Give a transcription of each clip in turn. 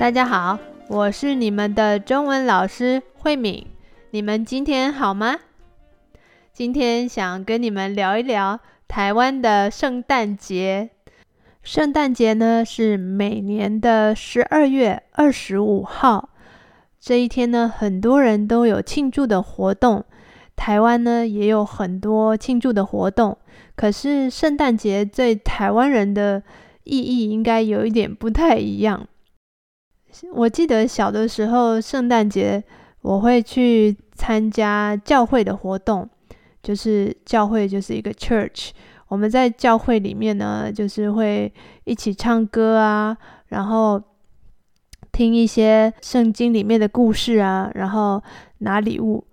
大家好，我是你们的中文老师慧敏。你们今天好吗？今天想跟你们聊一聊台湾的圣诞节。圣诞节呢，是每年的十二月二十五号。这一天呢，很多人都有庆祝的活动。台湾呢，也有很多庆祝的活动。可是圣诞节对台湾人的意义应该有一点不太一样。我记得小的时候，圣诞节我会去参加教会的活动，就是教会就是一个 church。我们在教会里面呢，就是会一起唱歌啊，然后听一些圣经里面的故事啊，然后拿礼物。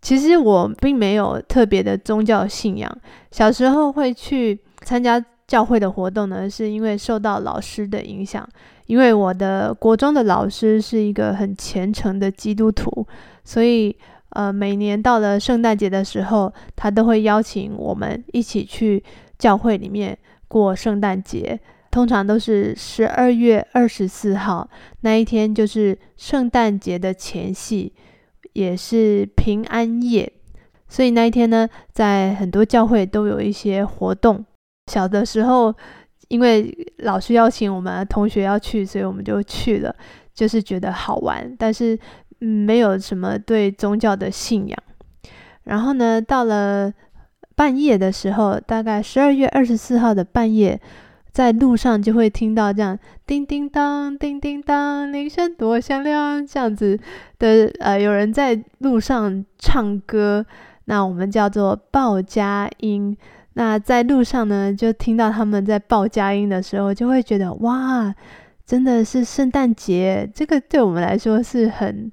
其实我并没有特别的宗教信仰，小时候会去参加教会的活动呢，是因为受到老师的影响。因为我的国中的老师是一个很虔诚的基督徒，所以呃，每年到了圣诞节的时候，他都会邀请我们一起去教会里面过圣诞节。通常都是十二月二十四号那一天，就是圣诞节的前夕，也是平安夜。所以那一天呢，在很多教会都有一些活动。小的时候，因为老师邀请我们同学要去，所以我们就去了，就是觉得好玩，但是没有什么对宗教的信仰。然后呢，到了半夜的时候，大概十二月二十四号的半夜，在路上就会听到这样叮叮当、叮叮当，铃声多响亮，这样子的呃，有人在路上唱歌，那我们叫做报佳音。那在路上呢，就听到他们在报佳音的时候，就会觉得哇，真的是圣诞节。这个对我们来说是很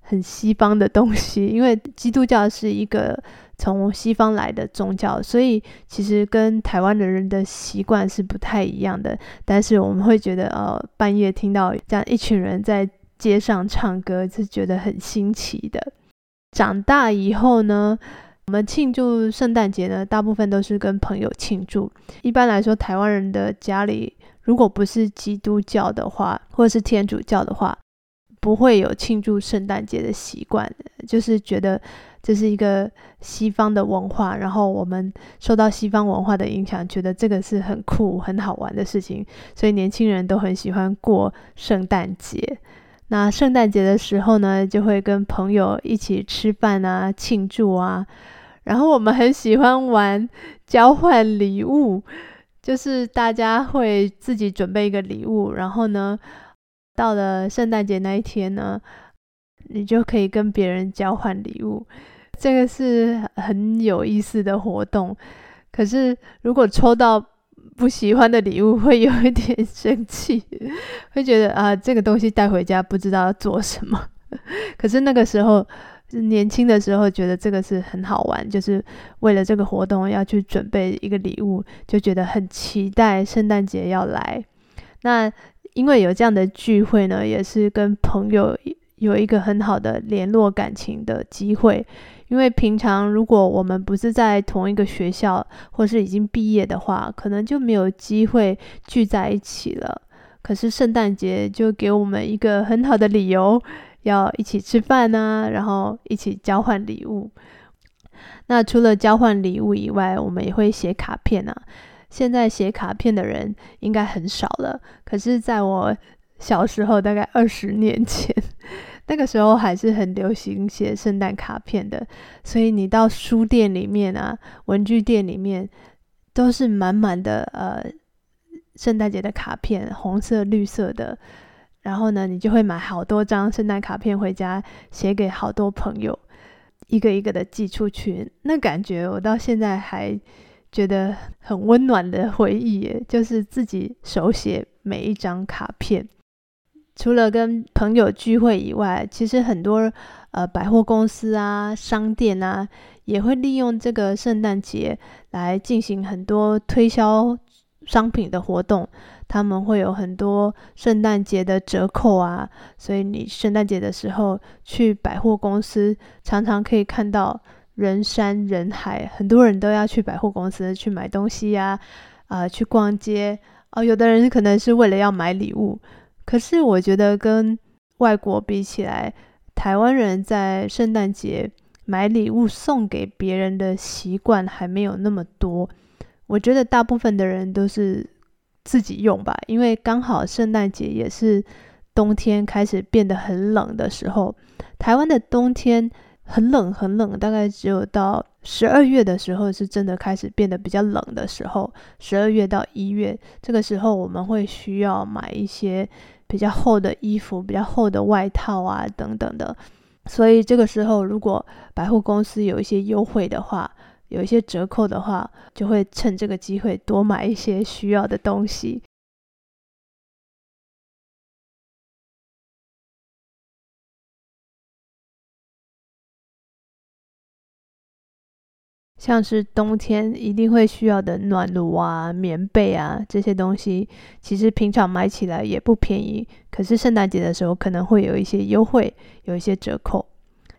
很西方的东西，因为基督教是一个从西方来的宗教，所以其实跟台湾的人的习惯是不太一样的。但是我们会觉得，呃，半夜听到这样一群人在街上唱歌，是觉得很新奇的。长大以后呢，我们庆祝圣诞节呢，大部分都是跟朋友庆祝。一般来说，台湾人的家里如果不是基督教的话，或者是天主教的话，不会有庆祝圣诞节的习惯。就是觉得这是一个西方的文化，然后我们受到西方文化的影响，觉得这个是很酷、很好玩的事情，所以年轻人都很喜欢过圣诞节。那圣诞节的时候呢，就会跟朋友一起吃饭啊，庆祝啊。然后我们很喜欢玩交换礼物，就是大家会自己准备一个礼物，然后呢，到了圣诞节那一天呢，你就可以跟别人交换礼物。这个是很有意思的活动。可是如果抽到不喜欢的礼物会有一点生气，会觉得啊，这个东西带回家不知道要做什么。可是那个时候，年轻的时候觉得这个是很好玩，就是为了这个活动要去准备一个礼物，就觉得很期待圣诞节要来。那因为有这样的聚会呢，也是跟朋友有一个很好的联络感情的机会。因为平常如果我们不是在同一个学校，或是已经毕业的话，可能就没有机会聚在一起了。可是圣诞节就给我们一个很好的理由，要一起吃饭呢，然后一起交换礼物。那除了交换礼物以外，我们也会写卡片啊。现在写卡片的人应该很少了，可是在我小时候，大概二十年前。那个时候还是很流行写圣诞卡片的，所以你到书店里面啊、文具店里面，都是满满的呃圣诞节的卡片，红色、绿色的。然后呢，你就会买好多张圣诞卡片回家，写给好多朋友，一个一个的寄出去。那感觉我到现在还觉得很温暖的回忆，就是自己手写每一张卡片。除了跟朋友聚会以外，其实很多呃百货公司啊、商店啊，也会利用这个圣诞节来进行很多推销商品的活动。他们会有很多圣诞节的折扣啊，所以你圣诞节的时候去百货公司，常常可以看到人山人海，很多人都要去百货公司去买东西呀，啊、去逛街。哦，有的人可能是为了要买礼物。可是我觉得跟外国比起来，台湾人在圣诞节买礼物送给别人的习惯还没有那么多。我觉得大部分的人都是自己用吧，因为刚好圣诞节也是冬天开始变得很冷的时候。台湾的冬天很冷很冷，大概只有到十二月的时候是真的开始变得比较冷的时候。十二月到一月这个时候，我们会需要买一些比较厚的衣服、比较厚的外套啊等等的。所以这个时候，如果百货公司有一些优惠的话，有一些折扣的话，就会趁这个机会多买一些需要的东西。像是冬天一定会需要的暖炉啊、棉被啊这些东西，其实平常买起来也不便宜，可是圣诞节的时候可能会有一些优惠，有一些折扣。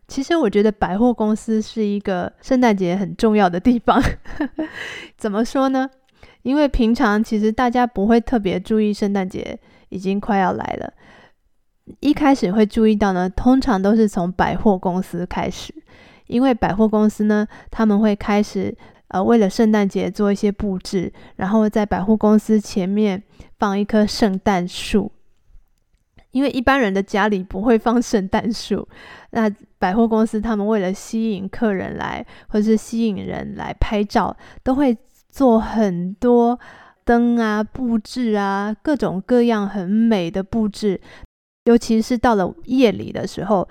其实我觉得百货公司是一个圣诞节很重要的地方。怎么说呢？因为平常其实大家不会特别注意圣诞节已经快要来了。一开始会注意到呢，通常都是从百货公司开始，因为百货公司呢，他们会开始呃为了圣诞节做一些布置，然后在百货公司前面放一棵圣诞树。因为一般人的家里不会放圣诞树，那百货公司他们为了吸引客人来，或者是吸引人来拍照，都会做很多灯啊、布置啊，各种各样很美的布置。尤其是到了夜里的时候，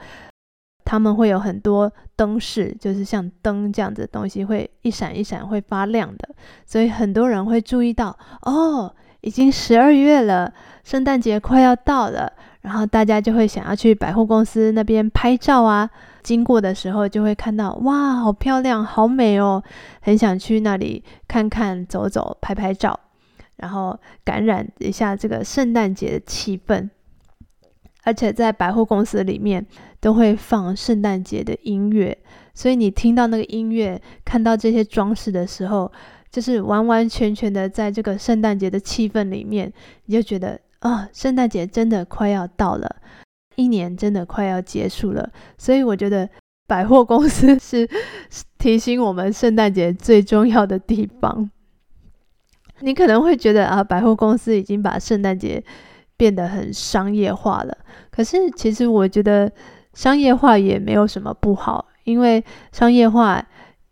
他们会有很多灯饰，就是像灯这样子的东西，会一闪一闪会发亮的。所以很多人会注意到，哦，已经十二月了，圣诞节快要到了。然后大家就会想要去百货公司那边拍照啊，经过的时候就会看到，哇，好漂亮，好美哦，很想去那里看看、走走、拍拍照，然后感染一下这个圣诞节的气氛。而且在百货公司里面都会放圣诞节的音乐，所以你听到那个音乐，看到这些装饰的时候，就是完完全全的在这个圣诞节的气氛里面，你就觉得。啊、圣诞节真的快要到了，一年真的快要结束了，所以我觉得百货公司是提醒我们圣诞节最重要的地方。你可能会觉得啊，百货公司已经把圣诞节变得很商业化了，可是其实我觉得商业化也没有什么不好，因为商业化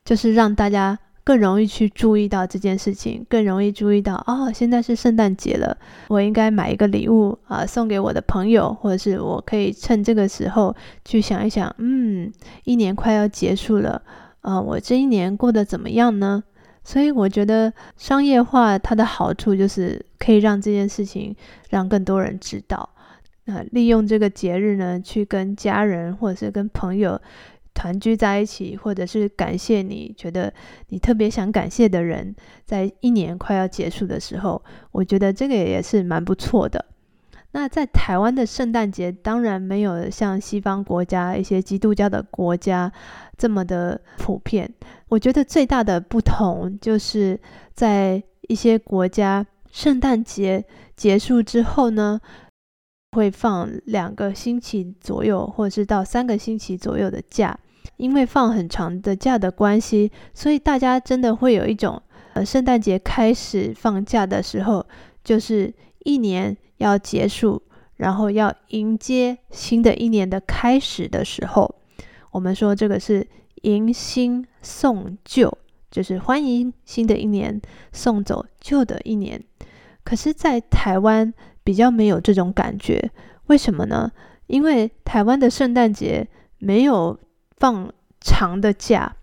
就是让大家。更容易去注意到这件事情，更容易注意到哦，现在是圣诞节了，我应该买一个礼物啊，送给我的朋友，或者是我可以趁这个时候去想一想，嗯，一年快要结束了，呃，我这一年过得怎么样呢？所以我觉得商业化它的好处就是可以让这件事情让更多人知道，那，利用这个节日呢，去跟家人或者是跟朋友。团聚在一起，或者是感谢你觉得你特别想感谢的人，在一年快要结束的时候，我觉得这个也是蛮不错的。那在台湾的圣诞节，当然没有像西方国家一些基督教的国家这么的普遍。我觉得最大的不同就是在一些国家，圣诞节结束之后呢，会放两个星期左右，或者是到三个星期左右的假。因为放很长的假的关系，所以大家真的会有一种，呃，圣诞节开始放假的时候，就是一年要结束，然后要迎接新的一年的开始的时候。我们说这个是迎新送旧，就是欢迎新的一年，送走旧的一年。可是，在台湾比较没有这种感觉，为什么呢？因为台湾的圣诞节没有。放长的假，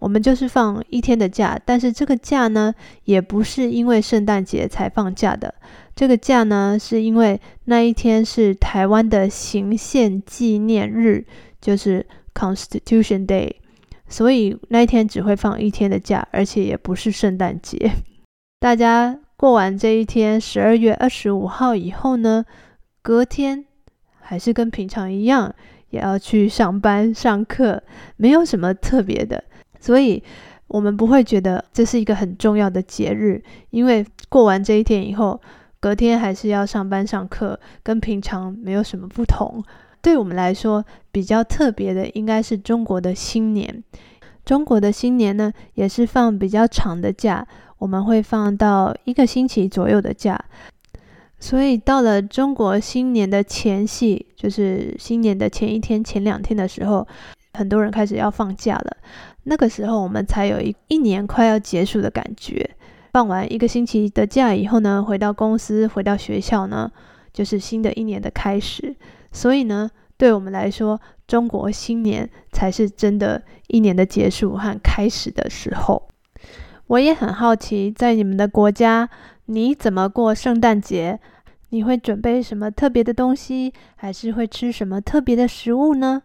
我们就是放一天的假，但是这个假呢，也不是因为圣诞节才放假的。这个假呢，是因为那一天是台湾的行宪纪念日，就是 Constitution Day，所以那一天只会放一天的假，而且也不是圣诞节。大家过完这一天，十二月二十五号以后呢，隔天还是跟平常一样。也要去上班上课，没有什么特别的，所以我们不会觉得这是一个很重要的节日，因为过完这一天以后，隔天还是要上班上课，跟平常没有什么不同。对我们来说，比较特别的应该是中国的新年。中国的新年呢，也是放比较长的假，我们会放到一个星期左右的假。所以到了中国新年的前夕，就是新年的前一天、前两天的时候，很多人开始要放假了。那个时候，我们才有一一年快要结束的感觉。放完一个星期的假以后呢，回到公司、回到学校呢，就是新的一年的开始。所以呢，对我们来说，中国新年才是真的一年的结束和开始的时候。我也很好奇，在你们的国家，你怎么过圣诞节？你会准备什么特别的东西，还是会吃什么特别的食物呢？